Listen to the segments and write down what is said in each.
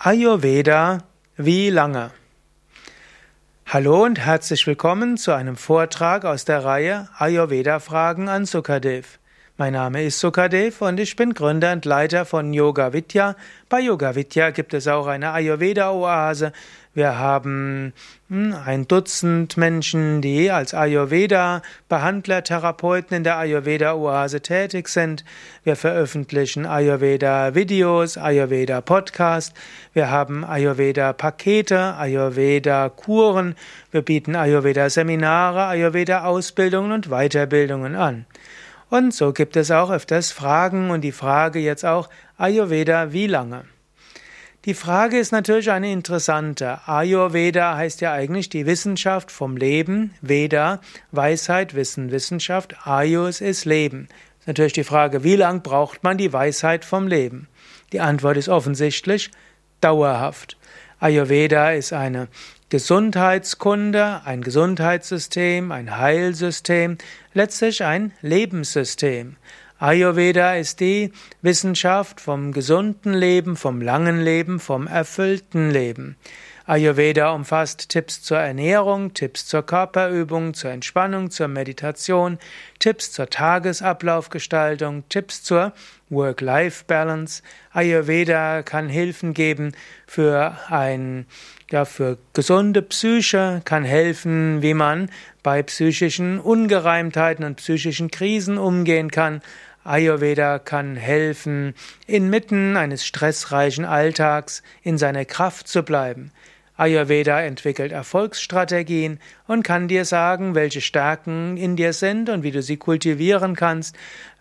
Ayurveda wie lange? Hallo und herzlich willkommen zu einem Vortrag aus der Reihe Ayurveda Fragen an Sukadev. Mein Name ist Sukadev und ich bin Gründer und Leiter von Yoga Vidya. Bei Yoga Vidya gibt es auch eine Ayurveda Oase. Wir haben hm, ein Dutzend Menschen, die als Ayurveda Behandler, Therapeuten in der Ayurveda Oase tätig sind. Wir veröffentlichen Ayurveda Videos, Ayurveda Podcast. Wir haben Ayurveda Pakete, Ayurveda Kuren. Wir bieten Ayurveda Seminare, Ayurveda Ausbildungen und Weiterbildungen an. Und so gibt es auch öfters Fragen und die Frage jetzt auch Ayurveda wie lange? Die Frage ist natürlich eine interessante. Ayurveda heißt ja eigentlich die Wissenschaft vom Leben. Veda, Weisheit, Wissen, Wissenschaft. Ayus ist Leben. Ist natürlich die Frage, wie lang braucht man die Weisheit vom Leben? Die Antwort ist offensichtlich dauerhaft. Ayurveda ist eine Gesundheitskunde, ein Gesundheitssystem, ein Heilsystem, letztlich ein Lebenssystem. Ayurveda ist die Wissenschaft vom gesunden Leben, vom langen Leben, vom erfüllten Leben. Ayurveda umfasst Tipps zur Ernährung, Tipps zur Körperübung, zur Entspannung, zur Meditation, Tipps zur Tagesablaufgestaltung, Tipps zur Work-Life-Balance. Ayurveda kann Hilfen geben für ein, ja, für gesunde Psyche, kann helfen, wie man bei psychischen Ungereimtheiten und psychischen Krisen umgehen kann. Ayurveda kann helfen, inmitten eines stressreichen Alltags in seiner Kraft zu bleiben. Ayurveda entwickelt Erfolgsstrategien und kann dir sagen, welche Stärken in dir sind und wie du sie kultivieren kannst,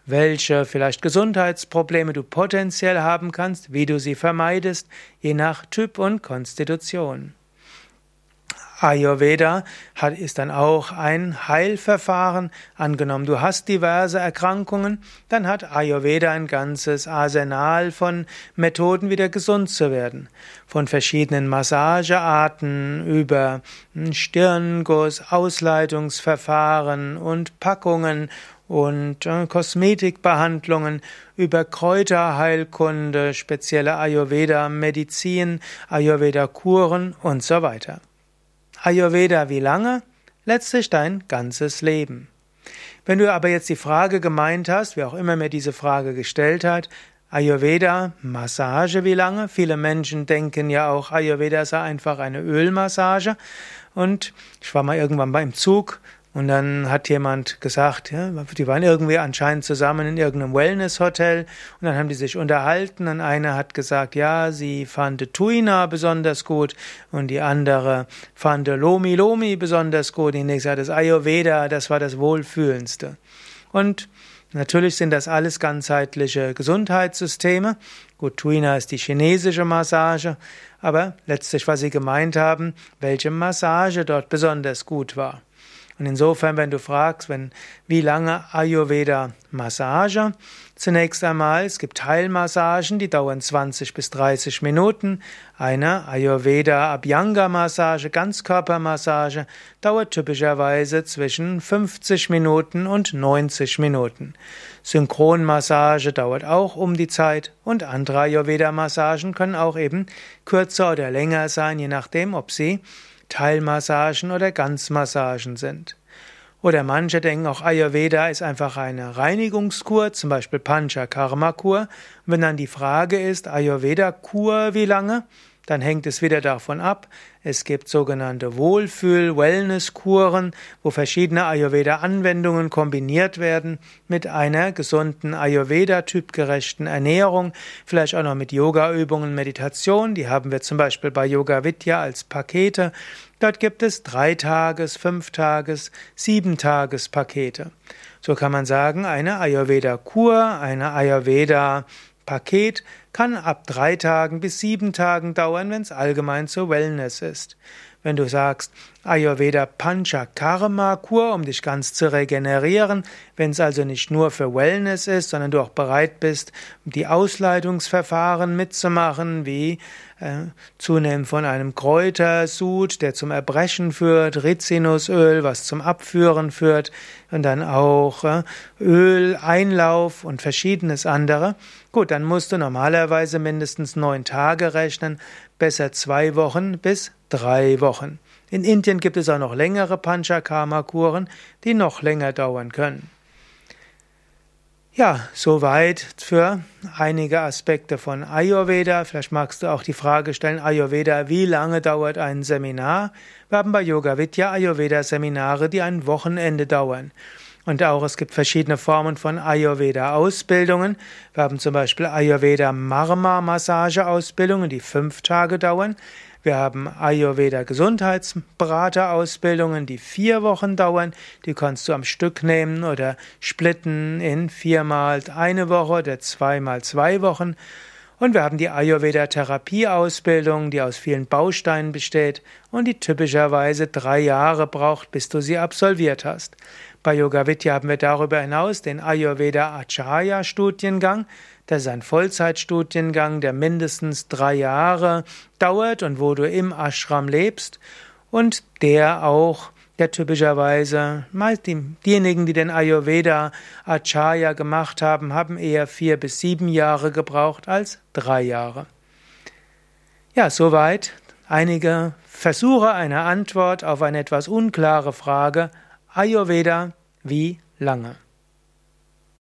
welche vielleicht Gesundheitsprobleme du potenziell haben kannst, wie du sie vermeidest, je nach Typ und Konstitution. Ayurveda hat, ist dann auch ein Heilverfahren. Angenommen, du hast diverse Erkrankungen, dann hat Ayurveda ein ganzes Arsenal von Methoden, wieder gesund zu werden. Von verschiedenen Massagearten über Stirnguss, Ausleitungsverfahren und Packungen und äh, Kosmetikbehandlungen über Kräuterheilkunde, spezielle Ayurveda-Medizin, Ayurveda-Kuren und so weiter. Ayurveda wie lange? Letztlich dein ganzes Leben. Wenn du aber jetzt die Frage gemeint hast, wer auch immer mir diese Frage gestellt hat, Ayurveda, Massage wie lange? Viele Menschen denken ja auch, Ayurveda sei einfach eine Ölmassage. Und ich war mal irgendwann beim Zug und dann hat jemand gesagt, ja, die waren irgendwie anscheinend zusammen in irgendeinem Wellness-Hotel und dann haben die sich unterhalten und einer hat gesagt, ja, sie fand Tuina besonders gut und die andere fand Lomi Lomi besonders gut. Die nächste hat das Ayurveda, das war das Wohlfühlendste. Und Natürlich sind das alles ganzheitliche Gesundheitssysteme. Gut, Tuina ist die chinesische Massage, aber letztlich, was sie gemeint haben, welche Massage dort besonders gut war. Und insofern, wenn du fragst, wenn, wie lange Ayurveda Massage? Zunächst einmal, es gibt Heilmassagen, die dauern 20 bis 30 Minuten. Eine Ayurveda Abhyanga Massage, Ganzkörpermassage, dauert typischerweise zwischen 50 Minuten und 90 Minuten. Synchronmassage dauert auch um die Zeit und andere Ayurveda Massagen können auch eben kürzer oder länger sein, je nachdem, ob sie Teilmassagen oder Ganzmassagen sind. Oder manche denken auch Ayurveda ist einfach eine Reinigungskur, zum Beispiel Panchakarma-Kur. Und wenn dann die Frage ist, Ayurveda-Kur wie lange? Dann hängt es wieder davon ab. Es gibt sogenannte Wohlfühl-Wellness-Kuren, wo verschiedene Ayurveda-Anwendungen kombiniert werden mit einer gesunden Ayurveda-typgerechten Ernährung, vielleicht auch noch mit Yoga-Übungen, Meditation. Die haben wir zum Beispiel bei Yoga Vidya als Pakete. Dort gibt es drei Tages, fünf Tages, sieben Tages Pakete. So kann man sagen, eine Ayurveda-Kur, eine Ayurveda Paket kann ab drei Tagen bis sieben Tagen dauern, wenn es allgemein zur Wellness ist. Wenn du sagst Ayurveda Panchakarma Kur, um dich ganz zu regenerieren, wenn es also nicht nur für Wellness ist, sondern du auch bereit bist, die Ausleitungsverfahren mitzumachen, wie äh, zunehmen von einem Kräutersud, der zum Erbrechen führt, Rizinusöl, was zum Abführen führt, und dann auch äh, Öl, Einlauf und verschiedenes andere. Gut, dann musst du normalerweise mindestens neun Tage rechnen, besser zwei Wochen bis drei Wochen. In Indien gibt es auch noch längere Panchakarma-Kuren, die noch länger dauern können. Ja, soweit für einige Aspekte von Ayurveda. Vielleicht magst du auch die Frage stellen, Ayurveda, wie lange dauert ein Seminar? Wir haben bei Yoga Vidya Ayurveda Seminare, die ein Wochenende dauern. Und auch es gibt verschiedene Formen von Ayurveda-Ausbildungen. Wir haben zum Beispiel Ayurveda-Marma-Massage-Ausbildungen, die fünf Tage dauern. Wir haben Ayurveda-Gesundheitsberater-Ausbildungen, die vier Wochen dauern. Die kannst du am Stück nehmen oder splitten in viermal eine Woche oder zweimal zwei Wochen. Und wir haben die Ayurveda-Therapie-Ausbildung, die aus vielen Bausteinen besteht und die typischerweise drei Jahre braucht, bis du sie absolviert hast. Bei Yoga Vidya haben wir darüber hinaus den Ayurveda Acharya Studiengang. Das ist ein Vollzeitstudiengang, der mindestens drei Jahre dauert und wo du im Ashram lebst und der auch der typischerweise, diejenigen, die den Ayurveda Acharya gemacht haben, haben eher vier bis sieben Jahre gebraucht als drei Jahre. Ja, soweit einige Versuche einer Antwort auf eine etwas unklare Frage Ayurveda wie lange?